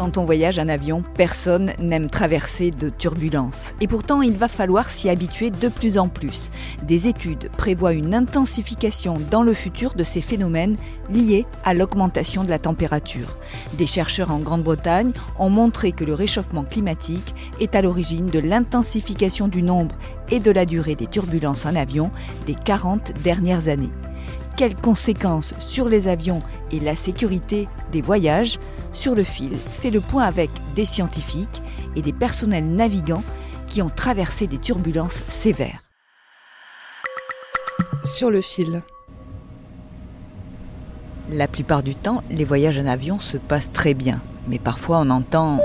Quand on voyage en avion, personne n'aime traverser de turbulences. Et pourtant, il va falloir s'y habituer de plus en plus. Des études prévoient une intensification dans le futur de ces phénomènes liés à l'augmentation de la température. Des chercheurs en Grande-Bretagne ont montré que le réchauffement climatique est à l'origine de l'intensification du nombre et de la durée des turbulences en avion des 40 dernières années. Quelles conséquences sur les avions et la sécurité des voyages Sur le fil fait le point avec des scientifiques et des personnels navigants qui ont traversé des turbulences sévères. Sur le fil. La plupart du temps, les voyages en avion se passent très bien, mais parfois on entend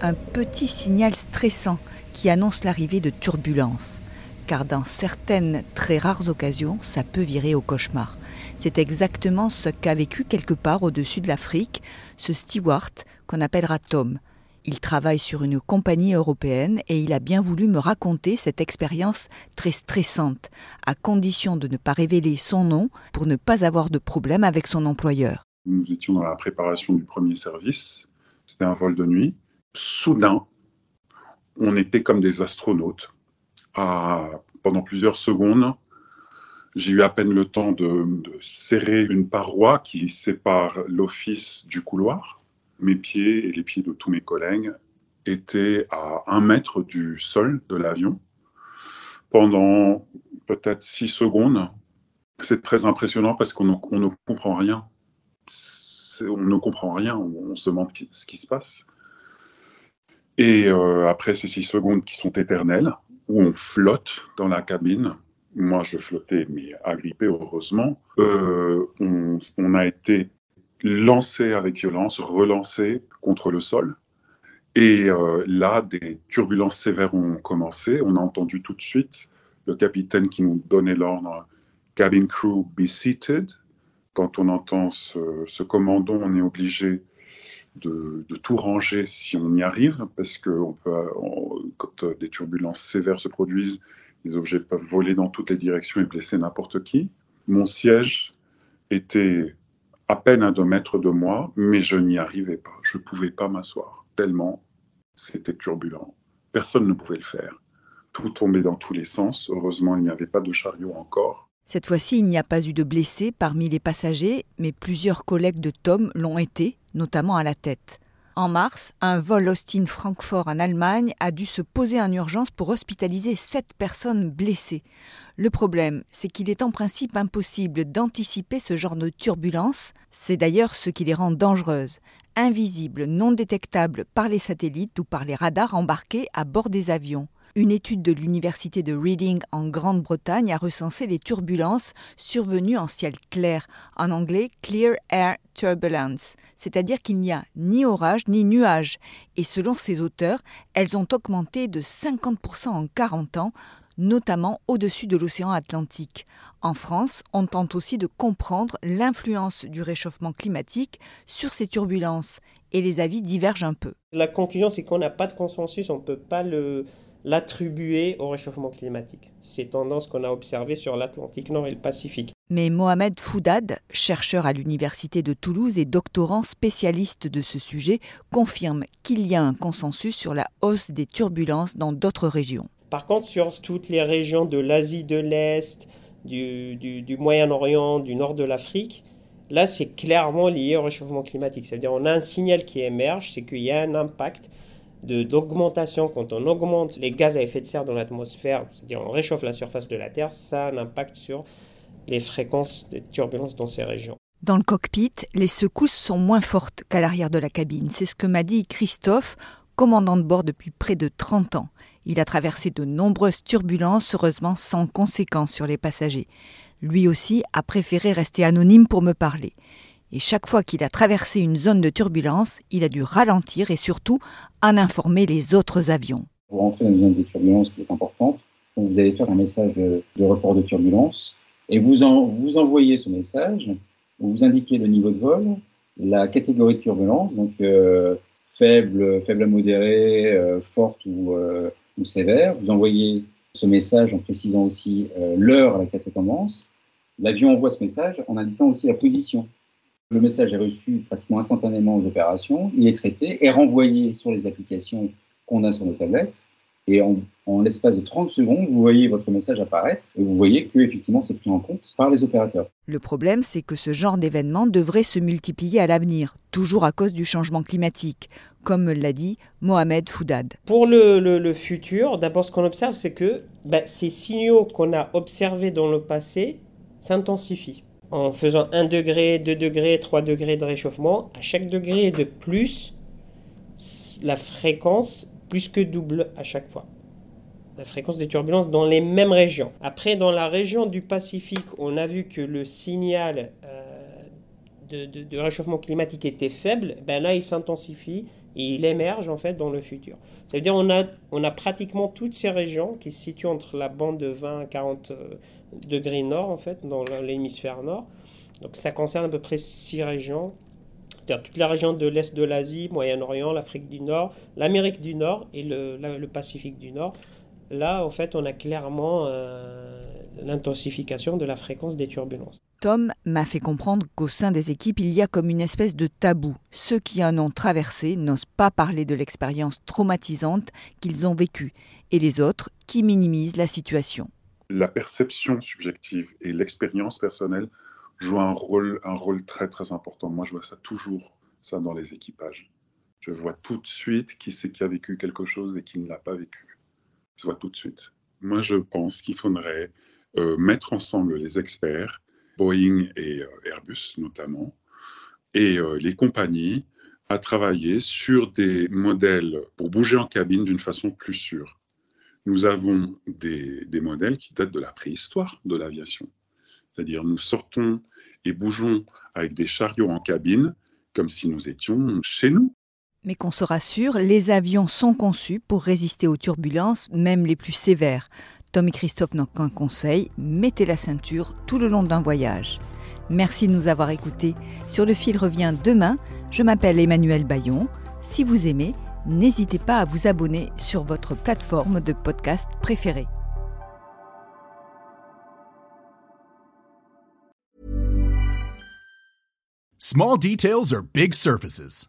un petit signal stressant qui annonce l'arrivée de turbulences, car dans certaines très rares occasions, ça peut virer au cauchemar. C'est exactement ce qu'a vécu quelque part au-dessus de l'Afrique ce steward qu'on appellera Tom. Il travaille sur une compagnie européenne et il a bien voulu me raconter cette expérience très stressante, à condition de ne pas révéler son nom pour ne pas avoir de problème avec son employeur. Nous étions dans la préparation du premier service. C'était un vol de nuit. Soudain, on était comme des astronautes. Pendant plusieurs secondes, j'ai eu à peine le temps de, serrer une paroi qui sépare l'office du couloir. Mes pieds et les pieds de tous mes collègues étaient à un mètre du sol de l'avion. Pendant peut-être six secondes, c'est très impressionnant parce qu'on ne- comprend rien. On ne comprend rien, on, se demande ce qui se passe. Et euh, après ces six secondes qui sont éternelles, on flotte dans la cabine, moi je flottais, mais agrippé heureusement, euh, on, a été lancé avec violence, relancé contre le sol. Et euh, là, des turbulences sévères ont commencé. On a entendu tout de suite le capitaine qui nous donnait l'ordre Cabin crew, be seated. Quand on entend ce, ce commando, on est obligé de, tout ranger si on y arrive, parce que quand euh, des turbulences sévères se produisent, les objets peuvent voler dans toutes les directions et blesser n'importe qui. Mon siège était à peine à deux mètres de moi, mais je n'y arrivais pas. Je ne pouvais pas m'asseoir, tellement c'était turbulent. Personne ne pouvait le faire. Tout tombait dans tous les sens. Heureusement, il n'y avait pas de chariot encore. Cette fois-ci, il n'y a pas eu de blessés parmi les passagers, mais plusieurs collègues de Tom l'ont été, notamment à la tête. En mars, un vol Austin-Francfort en Allemagne a dû se poser en urgence pour hospitaliser sept personnes blessées. Le problème, c'est qu'il est en principe impossible d'anticiper ce genre de turbulence. C'est d'ailleurs ce qui les rend dangereuses, invisibles, non détectables par les satellites ou par les radars embarqués à bord des avions. Une étude de l'université de Reading en Grande-Bretagne a recensé les turbulences survenues en ciel clair, en anglais Clear Air Turbulence, c'est-à-dire qu'il n'y a ni orage ni nuage. Et selon ces auteurs, elles ont augmenté de 50% en 40 ans, notamment au-dessus de l'océan Atlantique. En France, on tente aussi de comprendre l'influence du réchauffement climatique sur ces turbulences, et les avis divergent un peu. La conclusion, c'est qu'on n'a pas de consensus, on peut pas le, l'attribuer au réchauffement climatique. C'est tendance qu'on a observée sur l'Atlantique Nord et le Pacifique. Mais Mohamed Foudad, chercheur à l'université de Toulouse et doctorant spécialiste de ce sujet, confirme qu'il y a un consensus sur la hausse des turbulences dans d'autres régions. Par contre, sur toutes les régions de l'Asie de l'Est, du, du, du Moyen-Orient, du nord de l'Afrique, là, c'est clairement lié au réchauffement climatique. C'est-à-dire on a un signal qui émerge, c'est qu'il y a un impact d'augmentation. Quand on augmente les gaz à effet de serre dans l'atmosphère, c'est-à-dire on réchauffe la surface de la Terre, ça a un impact sur les fréquences de turbulences dans ces régions. Dans le cockpit, les secousses sont moins fortes qu'à l'arrière de la cabine. C'est ce que m'a dit Christophe, commandant de bord depuis près de 30 ans. Il a traversé de nombreuses turbulences, heureusement sans conséquences sur les passagers. Lui aussi a préféré rester anonyme pour me parler. Et chaque fois qu'il a traversé une zone de turbulence, il a dû ralentir et surtout en informer les autres avions. Pour rentrer dans une zone de turbulence qui est importante, vous allez faire un message de, report de turbulence et vous, vous envoyez ce message, vous indiquez le niveau de vol, la catégorie de turbulence, donc euh, faible, faible à modéré, euh, forte ou, euh, ou, sévère. Vous envoyez ce message en précisant aussi l'heure à laquelle ça commence. L'avion envoie ce message en indiquant aussi la position. Le message est reçu pratiquement instantanément aux opérations, il est traité et renvoyé sur les applications qu'on a sur nos tablettes. Et en, l'espace de 30 secondes, vous voyez votre message apparaître et vous voyez que effectivement c'est pris en compte par les opérateurs. Le problème, c'est que ce genre d'événement devrait se multiplier à l'avenir, toujours à cause du changement climatique, comme l'a dit Mohamed Foudad. Pour le, futur, d'abord ce qu'on observe, c'est que ben, ces signaux qu'on a observés dans le passé s'intensifient en faisant 1 degré, 2 degrés, 3 degrés de réchauffement, à chaque degré de plus, la fréquence plus que double à chaque fois. La fréquence des turbulences dans les mêmes régions. Après, dans la région du Pacifique, on a vu que le signal euh, de, réchauffement climatique était faible. Ben là, il s'intensifie et il émerge en fait dans le futur. Ça veut dire on a, on a pratiquement toutes ces régions qui se situent entre la bande de 20 à 40 degrés nord, en fait, dans l'hémisphère nord. Donc ça concerne à peu près six régions, c'est-à-dire toute la région de l'Est de l'Asie, Moyen-Orient, l'Afrique du Nord, l'Amérique du Nord et le, Pacifique du Nord. Là, en fait, on a clairement euh, l'intensification de la fréquence des turbulences. Tom m'a fait comprendre qu'au sein des équipes, il y a comme une espèce de tabou. Ceux qui en ont traversé n'osent pas parler de l'expérience traumatisante qu'ils ont vécue, et les autres qui minimisent la situation la perception subjective et l'expérience personnelle jouent un rôle, un rôle très très important. Moi, je vois ça toujours, ça dans les équipages. Je vois tout de suite qui c'est qui a vécu quelque chose et qui ne l'a pas vécu. Tout de. Moi, je pense qu'il faudrait euh, mettre ensemble les experts, Boeing et euh, Airbus notamment, et euh, les compagnies à travailler sur des modèles pour bouger en cabine d'une façon plus sûre nous avons des, modèles qui datent de la préhistoire de l'aviation. C'est-à-dire nous sortons et bougeons avec des chariots en cabine comme si nous étions chez nous. Mais qu'on se rassure, les avions sont conçus pour résister aux turbulences, même les plus sévères. Tom et Christophe n'ont qu'un conseil, mettez la ceinture tout le long d'un voyage. Merci de nous avoir écoutés. Sur le fil revient demain. Je m'appelle Emmanuel Bayon. Si vous aimez, n'hésitez pas à vous abonner sur votre plateforme de podcast préférée. Small details are big surfaces.